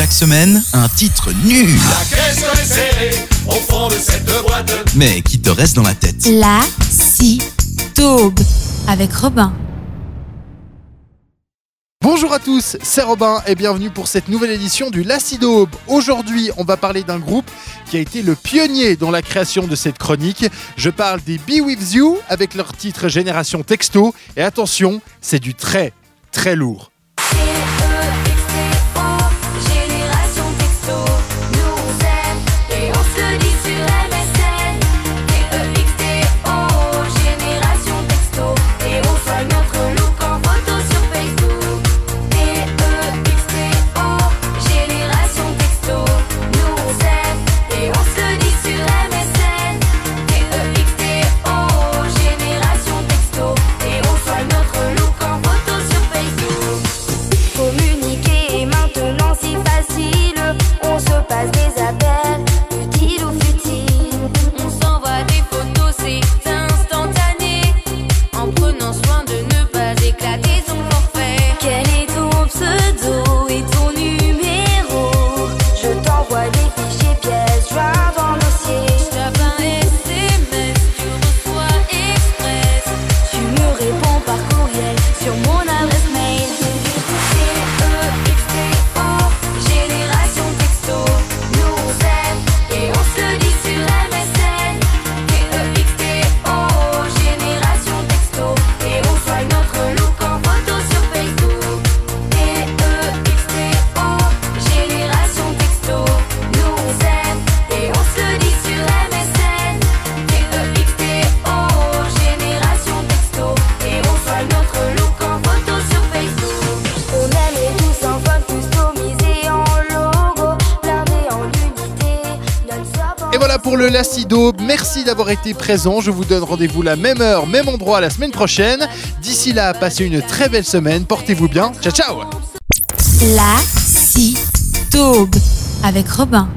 Chaque semaine, un titre nul, La caisse est serrée au fond de cette boîte. mais qui te reste dans la tête. La si taube avec Robin. Bonjour à tous, c'est Robin et bienvenue pour cette nouvelle édition du Lacido. Aujourd'hui, on va parler d'un groupe qui a été le pionnier dans la création de cette chronique. Je parle des Be With You avec leur titre Génération Texto. Et attention, c'est du très, très lourd. Voilà pour le Lacido. Merci d'avoir été présent. Je vous donne rendez-vous la même heure, même endroit la semaine prochaine. D'ici là, passez une très belle semaine. Portez-vous bien. Ciao, ciao La avec Robin.